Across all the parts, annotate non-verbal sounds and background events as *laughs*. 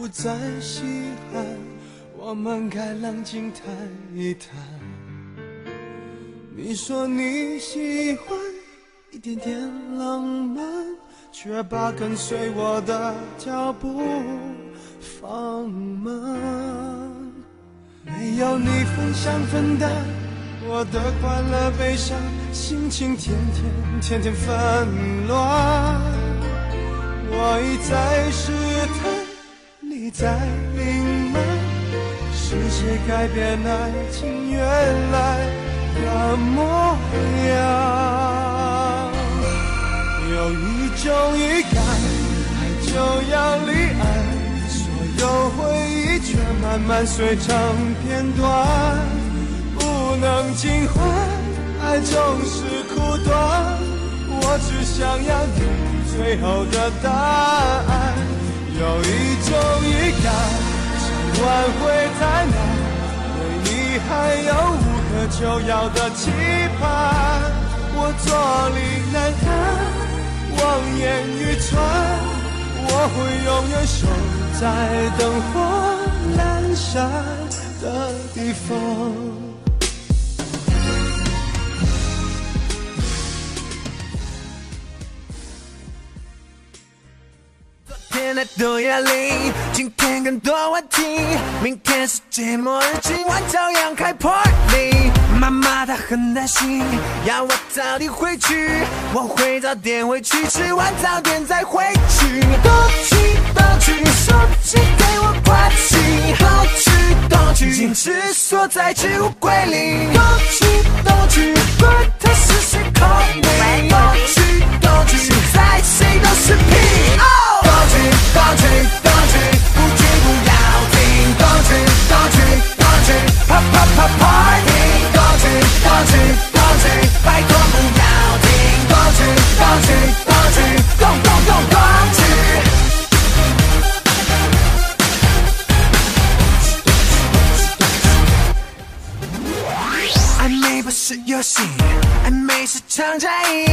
不再稀罕，我们该冷静谈一谈。你说你喜欢一点点浪漫，却把跟随我的脚步放慢。没有你分享分担我的快乐悲伤，心情天天天天纷乱。我一再试探，在隐瞒，是谁改变爱情原来的模样？有一种预感，爱就要离岸，所有回忆却慢慢碎成片段，不能尽欢，爱总是苦短，我只想要你。最后的答案，有一种预感，想挽回太难，对你还有无可救药的期盼。我坐立难安，望眼欲穿，我会永远守在灯火阑珊的地方。天太多压力，今天更多问题，明天世界末日，今晚照样开 party。妈妈她很担心，要我早点回去，我会早点回去，吃完早点再回去。东去东去，手机给我关机。东去东去，坚持锁在置物柜里。东去东去，管他是谁 call me。东去东去，现在谁都是屁。东去东去东去，不去不要停。东去东去东去，啪啪啪 party。东去东去东去，拜托不要停。东去东去东去，动动动东去。暧昧不是游戏，暧昧是场战役。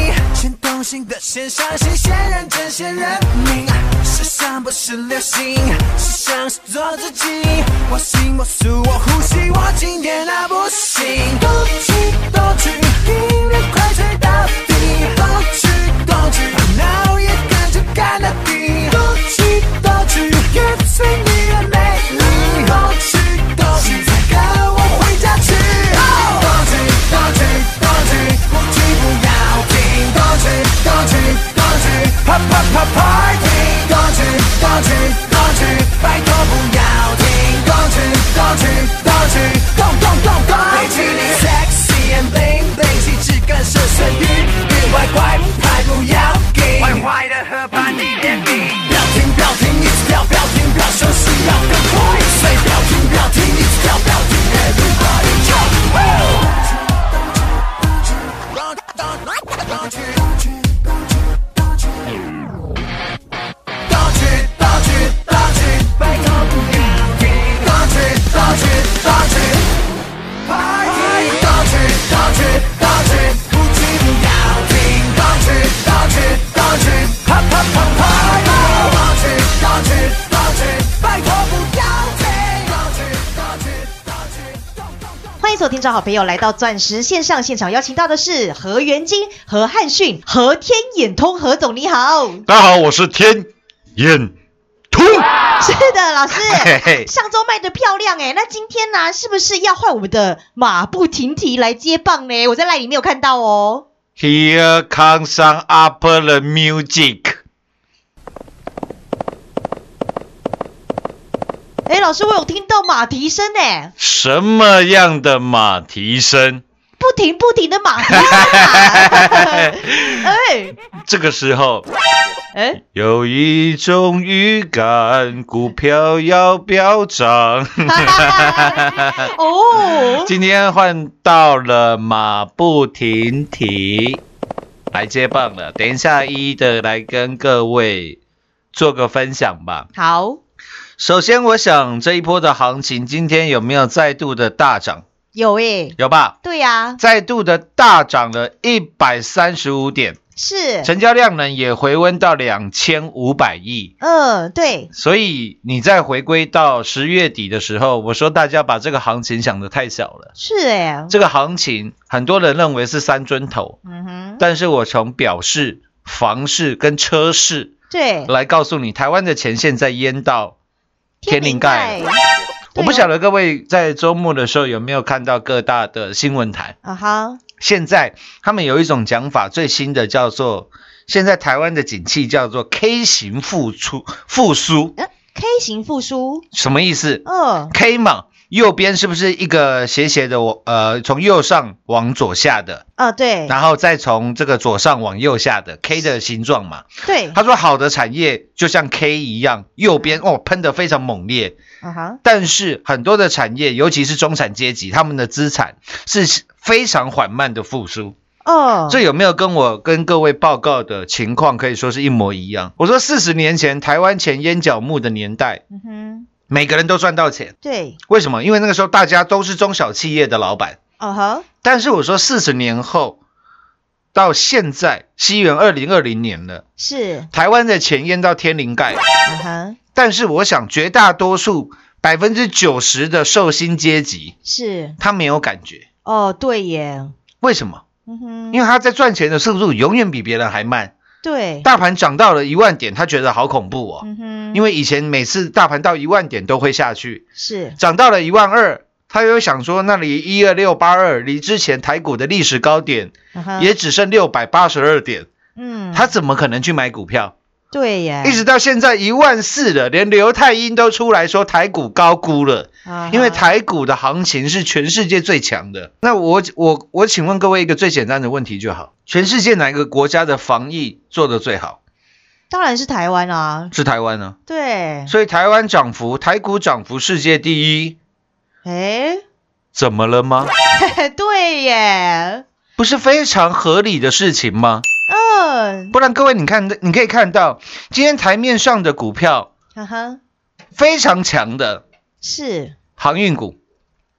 新的先伤心，先认真先认命。时尚不是流行，时尚是做自己。我行我素我呼吸，我今天啊不行。众好朋友来到钻石线上现场，邀请到的是何元金、何汉逊、何天眼通何总，你好。大家好，我是天眼通。是的，老师嘿 *laughs* 嘿，上周卖的漂亮哎，那今天呢、是不是要换我们的马不停蹄来接棒呢？我在赖里面有看到哦。Here comes some the music。哎，老师，我有听到马蹄声哎，什么样的马蹄声？不停不停的马蹄声啊。*laughs* 哎这个时候，哎，有一种预感，股票要飙涨。*laughs* 哦，今天换到了马不停蹄来接棒了，等一下一一的来跟各位做个分享吧。好，首先，我想这一波的行情今天有没有再度的大涨？有诶，有吧？对呀，再度的大涨了一百三十五点，是，成交量呢也回温到两千五百亿。嗯，对，所以你再回归到十月底的时候，我说大家把这个行情想得太小了。是哎，这个行情很多人认为是三尊头，嗯哼，但是我从表示、房市跟车市对，来告诉你，台湾的钱现在淹到天灵盖。我不晓得各位在周末的时候有没有看到各大的新闻台，啊哈，现在他们有一种讲法，最新的叫做现在台湾的景气叫做 K 型复出复苏，呃，K 型复苏，什么意思？嗯，？K 嘛，右边是不是一个斜斜的我呃从右上往左下的，啊，对，然后再从这个左上往右下的 K 的形状嘛？对，他说好的产业就像 K 一样，右边哦喷得非常猛烈，啊哈，但是很多的产业，尤其是中产阶级，他们的资产是非常缓慢的复苏。哦，这有没有跟我跟各位报告的情况可以说是一模一样？我说四十年前台湾前烟角木的年代，嗯哼，每个人都赚到钱，对，为什么？因为那个时候大家都是中小企业的老板。哦哈，但是我说四十年后，到现在西元二零二零年了，是，台湾的钱淹到天灵盖，嗯哼，但是我想绝大多数百分之九十的寿星阶级，是，他没有感觉。哦，对耶，为什么？嗯哼，因为他在赚钱的速度永远比别人还慢。对，大盘涨到了一万点，他觉得好恐怖哦，嗯哼，因为以前每次大盘到一万点都会下去，是，涨到了一万二，他又想说那里一二六八二离之前台股的历史高点也只剩六百八十二点，嗯，他怎么可能去买股票？对呀，一直到现在一万四了，连刘太英都出来说台股高估了。啊因为台股的行情是全世界最强的。那我我我请问各位一个最简单的问题就好：全世界哪个国家的防疫做得最好？当然是台湾啊，是台湾啊、对，所以台湾涨幅，台股涨幅世界第一，哎，怎么了吗？*laughs* 对耶，不是非常合理的事情吗？嗯，不然各位你看，你可以看到今天台面上的股票哈哈，非常强的是，航运股、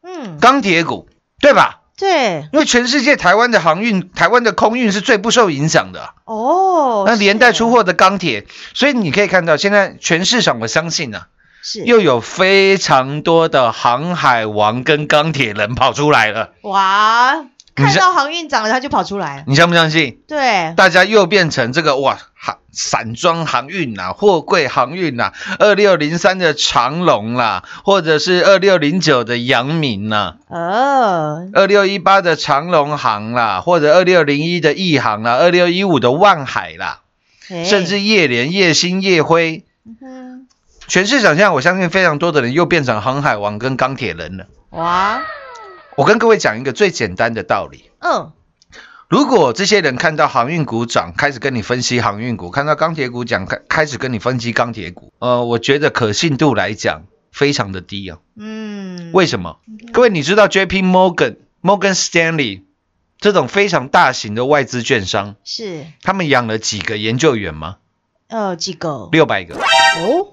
嗯，钢铁股，对吧？对，因为全世界台湾的航运、台湾的空运是最不受影响的，哦，那连带出货的钢铁，所以你可以看到现在全市场，我相信啊，是。又有非常多的航海王跟钢铁人跑出来了，哇，看到航运涨了，他就跑出来，你相不相信？对，大家又变成这个哇，航散装航运呐、货柜航运呐、二六零三的长龙啦，或者是二六零九的阳明呐、哦，二六一八的长龙航啦，或者二六零一的亿航啦，二六一五的万海啦，哎甚至夜联、夜星、夜辉，嗯哼。全市场现在我相信非常多的人又变成航海王跟钢铁人了。哇，我跟各位讲一个最简单的道理。嗯，如果这些人看到航运股涨，开始跟你分析航运股；看到钢铁股涨，开开始跟你分析钢铁股，呃，我觉得可信度来讲非常的低啊。嗯，为什么？各位，你知道 J.P. Morgan、Morgan Stanley 这种非常大型的外资券商，是他们养了几个研究员吗？呃几个六百个，哦，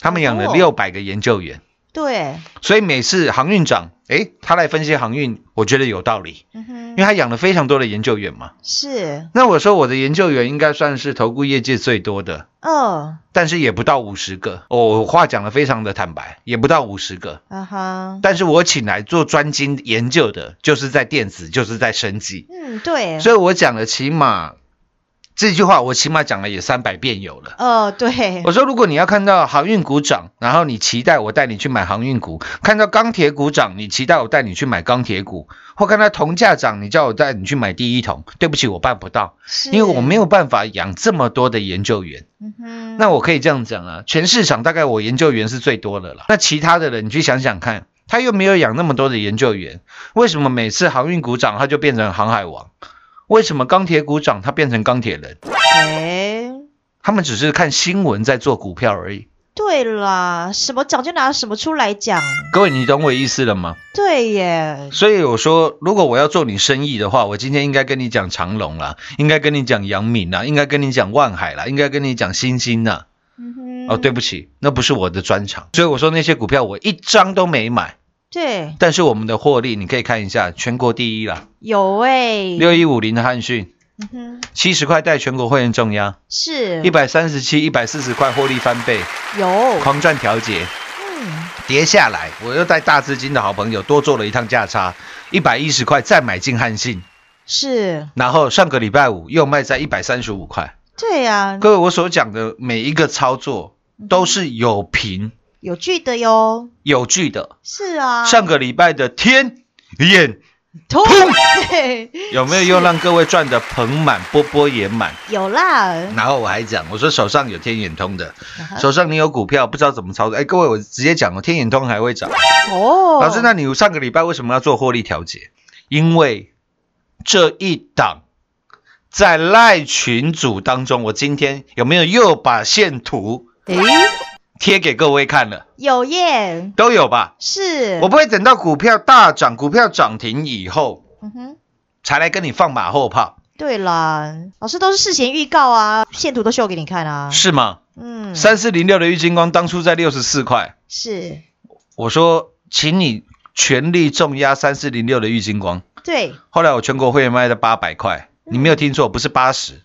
他们养了哦六百个研究员。对，所以每次航运涨，诶，他来分析航运，我觉得有道理，嗯哼因为他养了非常多的研究员嘛。是，那我说我的研究员应该算是投顾业界最多的，哦，但是也不到五十个。哦，我话讲的非常的坦白，也不到五十个。啊哈，但是我请来做专精研究的，就是在电子，就是在生技，嗯，对，所以我讲了起码这句话，我起码讲了也三百遍有了。哦，对，我说，如果你要看到航运股涨，然后你期待我带你去买航运股；看到钢铁股涨，你期待我带你去买钢铁股；或看到铜价涨，你叫我带你去买第一桶。对不起，我办不到，是因为我没有办法养这么多的研究员。嗯哼，那我可以这样讲啊，全市场大概我研究员是最多的了。那其他的人，你去想想看，他又没有养那么多的研究员，为什么每次航运股涨，他就变成航海王？为什么钢铁股涨，它变成钢铁人？哎，他们只是看新闻在做股票而已。对啦，什么涨就拿什么出来讲。各位，你懂我意思了吗？对耶，所以我说，如果我要做你生意的话，我今天应该跟你讲长隆啦，应该跟你讲阳明啦，应该跟你讲万海啦，应该跟你讲新星啦。嗯哼，哦，对不起，那不是我的专长。所以我说那些股票我一张都没买，对，但是我们的获利你可以看一下，全国第一啦，有哎，六一五零的汉讯，嗯哼，七十块带全国会员重压，是。一百三十七、一百四十块获利翻倍，有，狂赚调节。嗯，跌下来，我又带大资金的好朋友多做了一趟价差，一百一十块再买进汉信，是，然后上个礼拜五又卖在一百三十五块。对呀，各位，我所讲的每一个操作都是有凭有据的哟，有据的。是啊，上个礼拜的天眼通，*laughs* 有没有又让各位赚的盆满钵钵也满？有啦，然后我还讲，我说手上有天眼通的，手上你有股票不知道怎么操作。哎，各位，我直接讲哦，天眼通还会涨。哦，老师，那你上个礼拜为什么要做获利调节？因为这一档在赖群组当中，我今天有没有又把线图诶，贴给各位看了？有耶，都有吧？是，我不会等到股票大涨、股票涨停以后嗯哼。才来跟你放马后炮，对啦，老师都是事前预告啊，线图都秀给你看啊。是吗？嗯，三四零六的玉金光当初在六十四块，是，我说请你全力重压三四零六的玉金光，对，后来我全国会员卖在八百块，你没有听错，不是八十，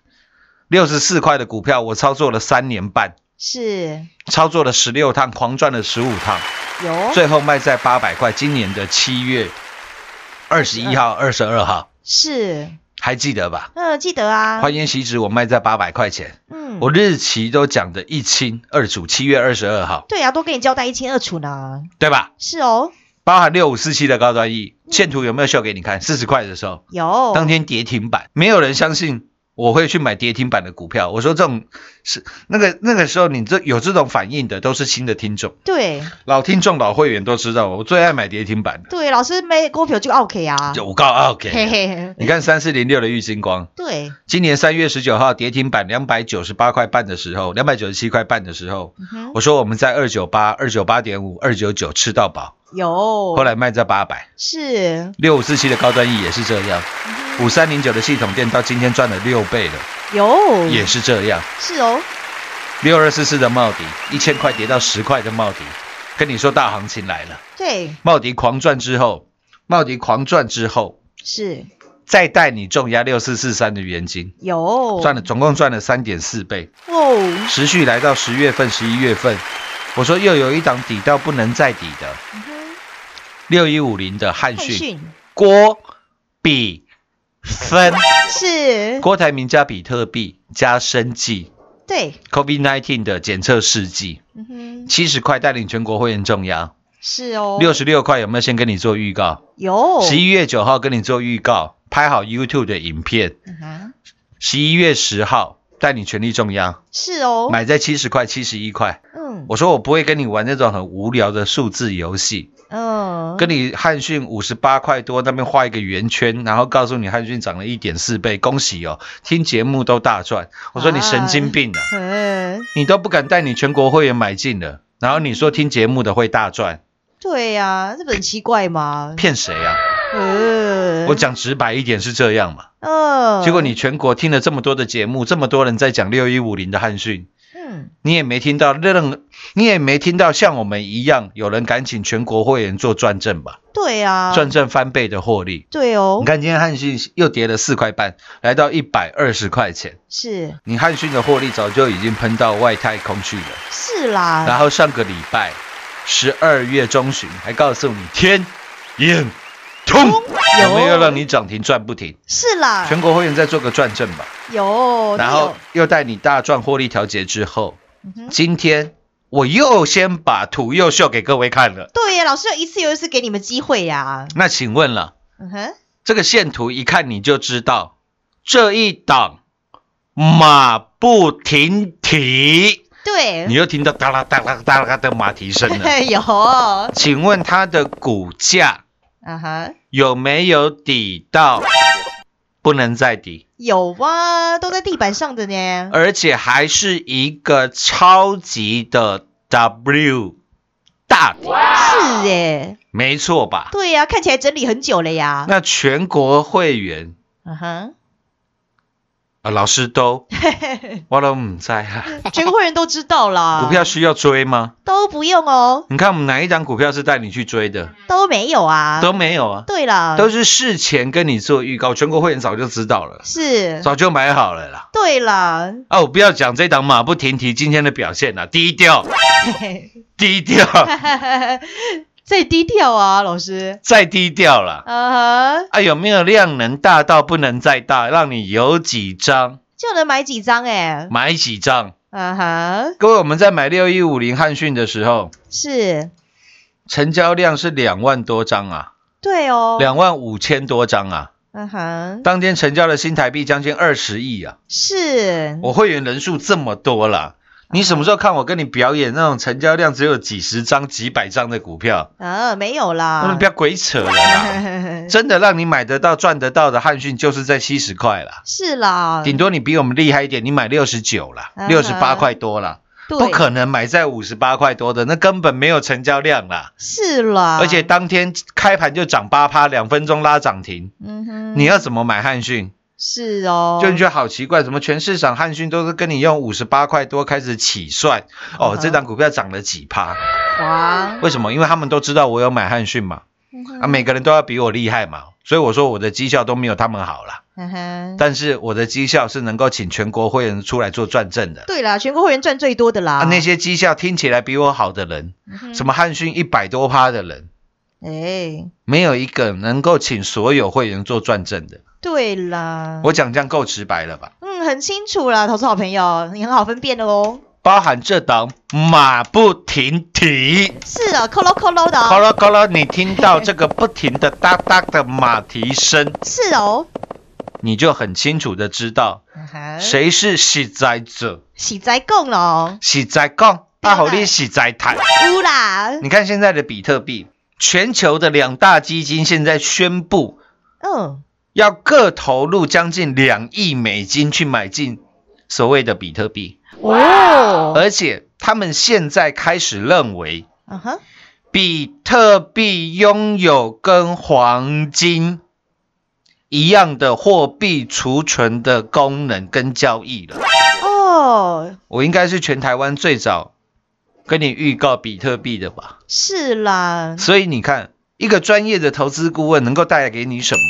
六十四块的股票我操作了三年半，是。操作了十六趟，狂赚了十五趟，有，最后卖在八百块。今年的七月二十一号、二十二。号，是，还记得吧？呃，记得啊，欢颜喜纸我卖在八百块钱，嗯，我日期都讲的一清二楚，七月二十二号，对啊，都跟你交代一清二楚呢。对吧？是哦，包含六五四七的高端 E 线图有没有秀给你看？四十块的时候，有，当天跌停板，没有人相信我会去买跌停板的股票。我说这种是那个那个时候，你这有这种反应的都是新的听众，对。老听众老会员都知道，我最爱买跌停板的，对，老师没股票就 OK 啊，就五告 OK。嘿嘿，你看三四零六的玉金光，对，今年三月十九号跌停板两百九十八块半的时候，两百九十七块半的时候，嗯，我说我们在二九八、二九八点五、二九九吃到饱，有，后来卖在八百。是。六五四七的高端 E 也是这样，五三零九的系统店到今天赚了六倍了，有，也是这样。是哦，六二四四的茂迪，一千块跌到十块的茂迪，跟你说大行情来了。对，茂迪狂赚之后，茂迪狂赚之后，是。再带你重压六四四三的元金，有，赚了总共赚了三点四倍，哦，持续来到十月份、十一月份，我说又有一档底到不能再底的六一五零的汉讯郭比分，是，郭台铭加比特币加生技对，COVID-19 的检测试剂，嗯哼，七十块带领全国会员重压。是哦，六十六块有没有先跟你做预告？有，十一月九号跟你做预告，拍好 YouTube 的影片。嗯，十一月十号带你全力重压，是哦，买在七十块、七十一块。嗯。我说我不会跟你玩那种很无聊的数字游戏，嗯，跟你汉讯五十八块多那边画一个圆圈，然后告诉你汉讯涨了一点四倍，恭喜哦！听节目都大赚。我说你神经病啊！嗯，你都不敢带你全国会员买进了，然后你说听节目的会大赚，对呀，这不很奇怪吗？骗谁啊？嗯，我讲直白一点是这样嘛。嗯，结果你全国听了这么多的节目，这么多人在讲六一五零的汉讯，嗯，你也没听到任，你也没听到像我们一样有人敢请全国会员做转正吧？对啊，转正翻倍的获利。对哦你，看今天汉讯又跌了四块半，来到一百二十块钱。是你汉讯的获利早就已经喷到外太空去了。是啦，然后上个礼拜十二月中旬还告诉你天眼通有。没有让你涨停赚不停？是啦，全国会员再做个转正吧。有，然后又带你大赚获利调节之后，嗯今天我又先把图又秀给各位看了。对呀，老师有一次又一次给你们机会呀，那请问了，嗯哼，这个线图一看你就知道，这一档马不停蹄，对，你又听到哒啦哒啦哒啦的马蹄声了。*laughs* 有，请问它的股价啊哈，有没有抵到不能再抵，有啊，都在地板上的呢。而且还是一个超级的 W 大底，是耶，没错吧？对呀、看起来整理很久了呀。那全国会员嗯哼，啊，老师都 *laughs* 我都唔在啊。*laughs* 全国会员都知道啦。股票需要追吗？都不用哦，你看我们哪一档股票是带你去追的？都没有啊。都没有啊，对啦，都是事前跟你做预告，全国会员早就知道了，是。早就买好了啦。对啦，啊，我不要讲这档马不停蹄今天的表现了，低调，*laughs* 低调，最低调啊，老师。再低调了。嗯哼，啊，有没有量能大到不能再大，让你有几张就能买几张哎。买几张？嗯哼，各位，我们在买六一五零汉讯的时候，是，成交量是两万多张啊，对哦。两万五千多张啊，嗯哼，当天成交的新台币将近二十亿啊，是。我会员人数这么多了。你什么时候看我跟你表演那种成交量只有几十张、几百张的股票？啊，没有啦。不要鬼扯了啦！*laughs* 真的让你买得到、赚得到的汉讯，就是在七十块啦。是啦，顶多你比我们厉害一点，你买六十九啦，嗯六十八块多啦，不可能买在五十八块多的，那根本没有成交量啦。是啦，而且当天开盘就涨八趴，两分钟拉涨停，嗯哼，你要怎么买汉讯？是哦，就你觉得好奇怪，怎么全市场汉讯都是跟你用五十八块多开始起算？哦，嗯这档股票涨了几趴？哇，为什么？因为他们都知道我有买汉讯嘛，嗯啊，每个人都要比我厉害嘛，所以我说我的绩效都没有他们好啦。嗯哼，但是我的绩效是能够请全国会员出来做转正的。对啦，全国会员赚最多的啦，啊，那些绩效听起来比我好的人，什么汉讯一百多趴的人，哎，没有一个能够请所有会员做转正的。对啦，我讲这样够直白了吧？嗯很清楚啦，投资好朋友，你很好分辨的哦。包含这档马不停蹄，是的，扣咯扣咯的咔哦，啦咔啦，你听到这个不停的哒哒的马蹄声，是哦，你就很清楚的知道谁是实在者。喜在供了，实在讲，大好你实在谈。乌啦，你看现在的比特币，全球的两大基金现在宣布嗯，要各投入将近两亿美金去买进所谓的比特币，哦，而且他们现在开始认为，嗯哼，比特币拥有跟黄金一样的货币储存的功能跟交易了。哦，我应该是全台湾最早跟你预告比特币的吧？是啦，所以你看，一个专业的投资顾问能够带来给你什么？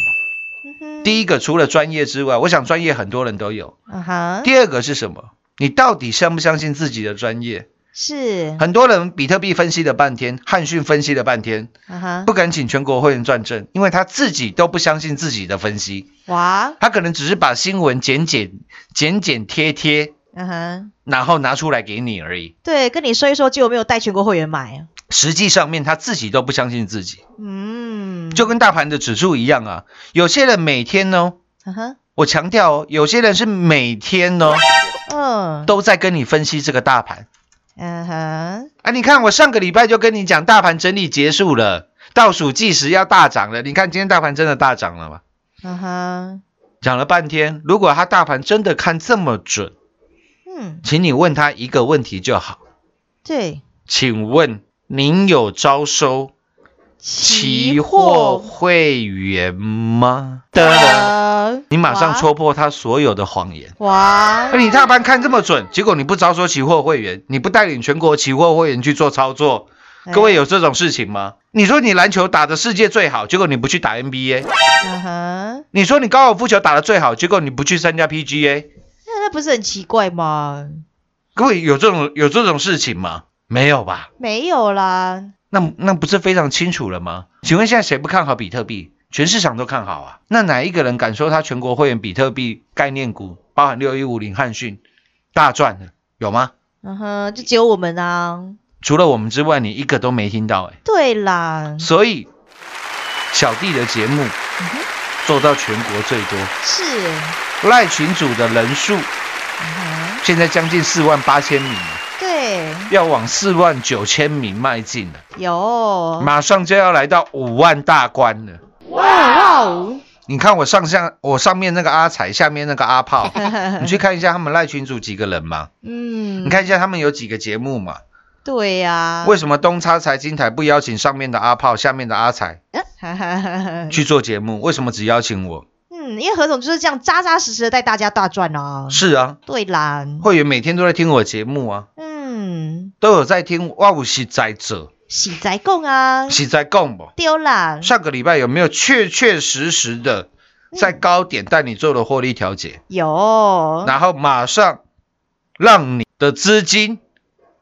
第一个，除了专业之外，我想专业很多人都有。嗯哼，第二个是什么？你到底相不相信自己的专业？是，很多人比特币分析了半天，汉逊分析了半天，嗯哼，不敢请全国会员转正，因为他自己都不相信自己的分析，哇，他可能只是把新闻剪剪剪剪贴贴，嗯哼，然后拿出来给你而已。对，跟你说一说，结果没有带全国会员买，实际上面他自己都不相信自己，嗯，就跟大盘的指数一样啊。有些人每天呢，嗯哼，我强调哦，有些人是每天呢嗯，都在跟你分析这个大盘。嗯哼，啊，你看我上个礼拜就跟你讲，大盘整理结束了，倒数计时要大涨了。你看今天大盘真的大涨了吗？嗯哼，讲了半天，如果他大盘真的看这么准，嗯，请你问他一个问题就好，对，请问您有招收期货会员吗？的，呃，你马上戳破他所有的谎言。哇。那，你大盘看这么准，结果你不招收期货会员，你不带领全国期货会员去做操作，各位有这种事情吗？你说你篮球打的世界最好，结果你不去打 NBA；嗯哼，你说你高尔夫球打的最好，结果你不去参加 PGA，不是很奇怪吗？各位有这种有这种事情吗？没有吧？没有啦，那那不是非常清楚了吗？请问现在谁不看好比特币？全市场都看好啊。那哪一个人敢说他全国会员比特币概念股，包含六一五零汉讯大赚的？有吗？嗯哼，就只有我们啊，除了我们之外，你一个都没听到哎、对啦，所以小弟的节目做到全国最多，是，赖群主的人数嗯，现在将近四万八千名。了，对，要往四万九千名迈进了，有，马上就要来到五万大关了。哇哇哦，你看我上下我上面那个阿彩，下面那个阿炮，*laughs* 你去看一下他们赖群组几个人嘛，嗯。你，看一下他们有几个节目嘛。对呀，为什么东差财经台不邀请上面的阿炮，下面的阿财 *laughs* 去做节目？为什么只邀请我？嗯，因为何总就是这样扎扎实实的带大家大赚啊。是啊，对啦，会员每天都在听我节目啊，嗯，都有在听。哇，我是在者，喜在供啊，是在供不？丢啦，上个礼拜有没有确确实实的在高点带你做了获利调节，有，然后马上让你的资金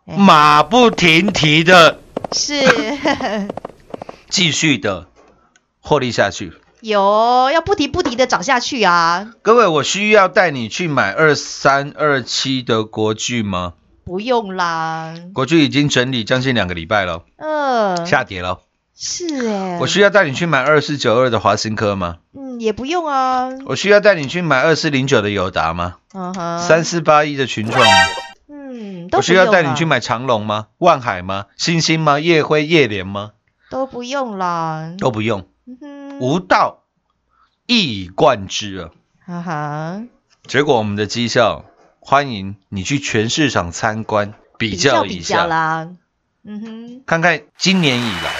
哎。马不停蹄的是。*laughs* 继续的获利下去？有，要不提不提的涨下去啊，各位，我需要带你去买二三二七的国巨吗？不用啦，国巨已经整理将近两个礼拜了，嗯，下跌了。是哎，我需要带你去买二四九二的华新科吗？嗯也不用啊，我需要带你去买二四零九的友达吗？嗯哼，三四八一的群创吗？嗯，都我需要带你去买长隆吗？万海吗？星星吗？夜辉、夜联吗？都不用啦，都不用，无道一以贯之啊！哈哈，结果我们的绩效，欢迎你去全市场参观比较比一下，啦，嗯哼，看看今年以来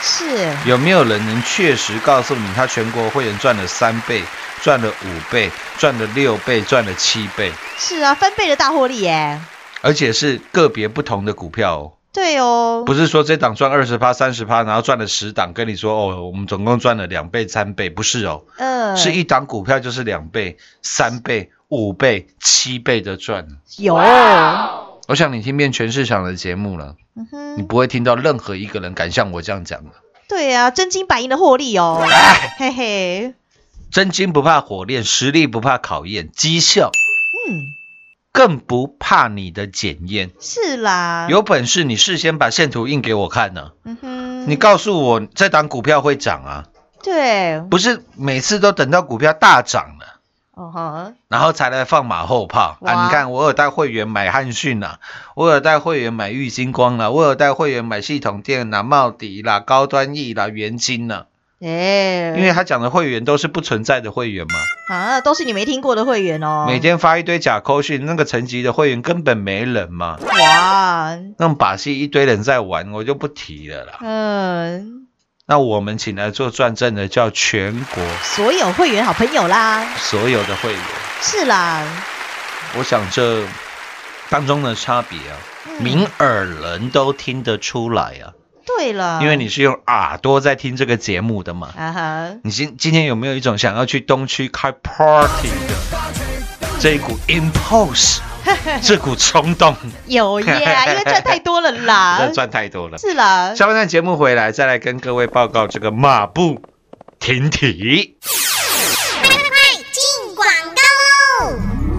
是，有没有人能确实告诉你，他全国会员赚了三倍、赚了五倍、赚了六倍、赚了七倍，是啊，翻倍的大获利耶，而且是个别不同的股票哦。对哦，不是说这档赚二十趴、三十趴，然后赚了十档，跟你说哦，我们总共赚了两倍、三倍，不是哦，嗯，是一档股票就是两倍、三倍、五倍、七倍的赚。有，我想你听遍全市场的节目了，嗯哼，你不会听到任何一个人敢像我这样讲的。对啊，真金白银的获利哦，哎。嘿嘿，真金不怕火炼，实力不怕考验，绩效。嗯，更不怕你的检验。是啦，，有本事你事先把线图印给我看呢、嗯哼，你告诉我这档股票会涨啊，对，不是每次都等到股票大涨了。哦哈，然后才来放马后炮。啊！你看，我有带会员买汉讯啦，我有带会员买玉金光啦，我有带会员买系统电啦、茂迪啦、高端 E 啦、元金啦，哎，因为他讲的会员都是不存在的会员嘛，啊，都是你没听过的会员哦，每天发一堆假扣讯，那个层级的会员根本没人嘛，哇，那种把戏一堆人在玩，我就不提了啦。嗯，那我们请来做转正的叫全国。所有会员好朋友啦，所有的会员，是啦，我想这当中的差别啊，嗯。明耳人都听得出来啊。对了，因为你是用耳朵在听这个节目的嘛。啊哈，你今今天有没有一种想要去东区开 party 的这一股 impulse，*laughs* 这股冲动？有耶，*laughs* 因为赚太多了啦这，赚太多了。是啦，下半段节目回来，再来跟各位报告这个马不停蹄。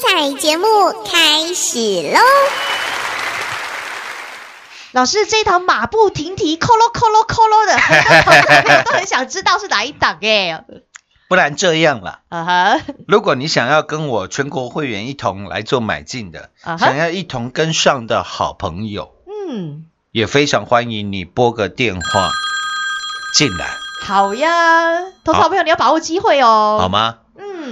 精彩节目开始喽！老师这一堂马不停蹄，扣喽扣喽扣喽的，*laughs* 都很想知道是哪一档哎，不然这样啦，啊哈，如果你想要跟我全国会员一同来做买进的，想要一同跟上的好朋友，嗯，也非常欢迎你拨个电话进来，好呀，投资好。朋友你要把握机会哦，好？吗？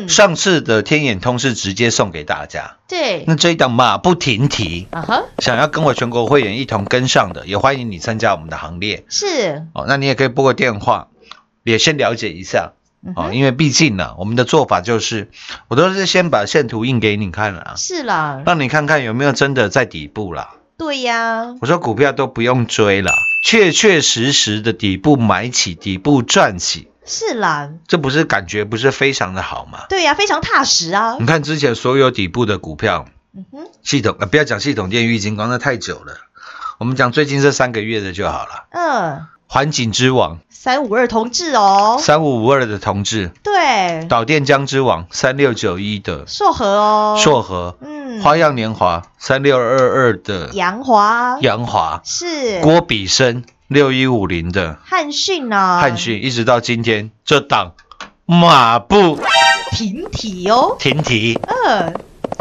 嗯，上次的天眼通是直接送给大家，对，那这一档马不停蹄，啊哈，想要跟我全国会员一同跟上的，也欢迎你参加我们的行列。是，哦。那你也可以拨个电话，也先了解一下。哦，嗯哼。因为毕竟呢，我们的做法就是，我都是先把线图印给你看了啊，是啦，让你看看有没有真的在底部啦。对呀，我说股票都不用追了，确确实实的底部买起，底部赚起，是啦，这不是感觉不是非常的好吗？对呀，非常踏实啊。你。看之前所有底部的股票，嗯哼，系统呃不要讲系统电、玉金光，那太久了，我们讲最近这三个月的就好了。嗯，环景之王。三五二同志哦，三五五二的同志，对，导电浆之王三六九一的。硕和哦，硕和，嗯，花样年华三六二二的。杨华。杨华，是。郭比生六一五零的。汉讯啊，汉讯，一直到今天这档马不停蹄哦，停蹄，嗯，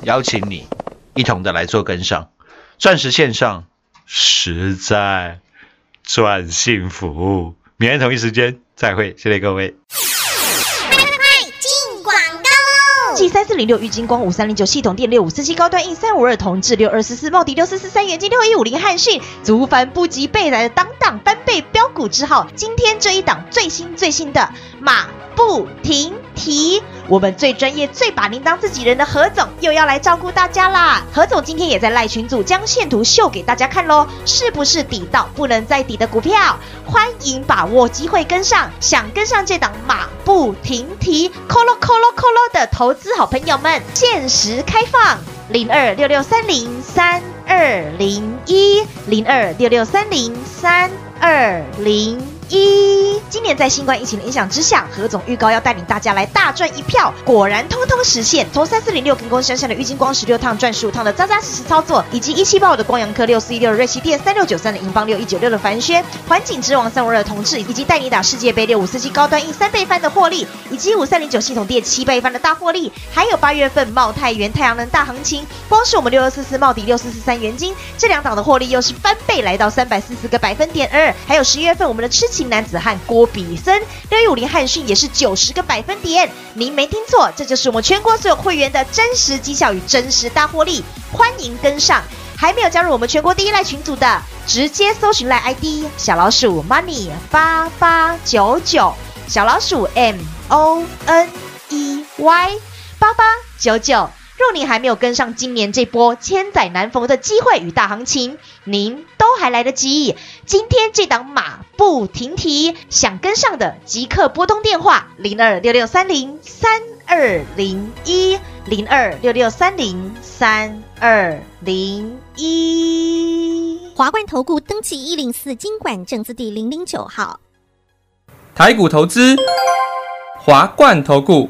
邀请你一同的来做跟上，钻石线上实在赚幸福。明天同一时间再会，谢谢各位。G 三四零六玉金光五三零九系统电六五四七高端 E 三五二同志六二四四茂迪六四四三元金六一五零汉讯足凡不及备来的当当翻倍标股之号，今天这一档最新最新的马不停蹄，我们最专业最把您当自己人的何总又要来照顾大家啦！何总今天也在赖群组将线图秀给大家看喽，是不是底到不能再底的股票？欢迎把握机会跟上，想跟上这档马不停蹄，扣咯扣咯扣咯的投资好朋友们，限时开放零二六六三零三二零一零二六六三零三二零一。今年在新冠疫情的影响之下，何总预告要带领大家来大赚一票，果然通通实现。从三四零六跟光闪闪的郁金光十六趟赚十五趟的扎扎实实操作，以及一七八五的光阳科六四一六的瑞奇电三六九三的银邦六一九六的凡轩环境之王三五二的同志，以及带你打世界杯六五四七高端一三倍翻的获利，以及五三零九系统店七倍翻的大获利，还有八月份茂泰元太阳能大行情，光是我们六二四四茂迪六四四三元金这两档的获利又是翻倍来到三百四十个百分点二，还有十一月份我们的吃情男子汉郭比森六一五零汉讯也是九十个百分点，您没听错，这就是我们全国所有会员的真实绩效与真实大获利，欢迎跟上。还没有加入我们全国第一赖群组的，直接搜寻赖 ID 小老鼠 money 八八九九，小老鼠 M O N E Y 八八九九。若您还没有跟上今年这波千载难逢的机会与大行情，您都还来得及。今天这档马不停蹄，想跟上的即刻拨通电话零二六六三零三二零一零二六六三零三二零一。华冠投顾登记一零四经管证字第零零九号。台股投资，华冠投顾。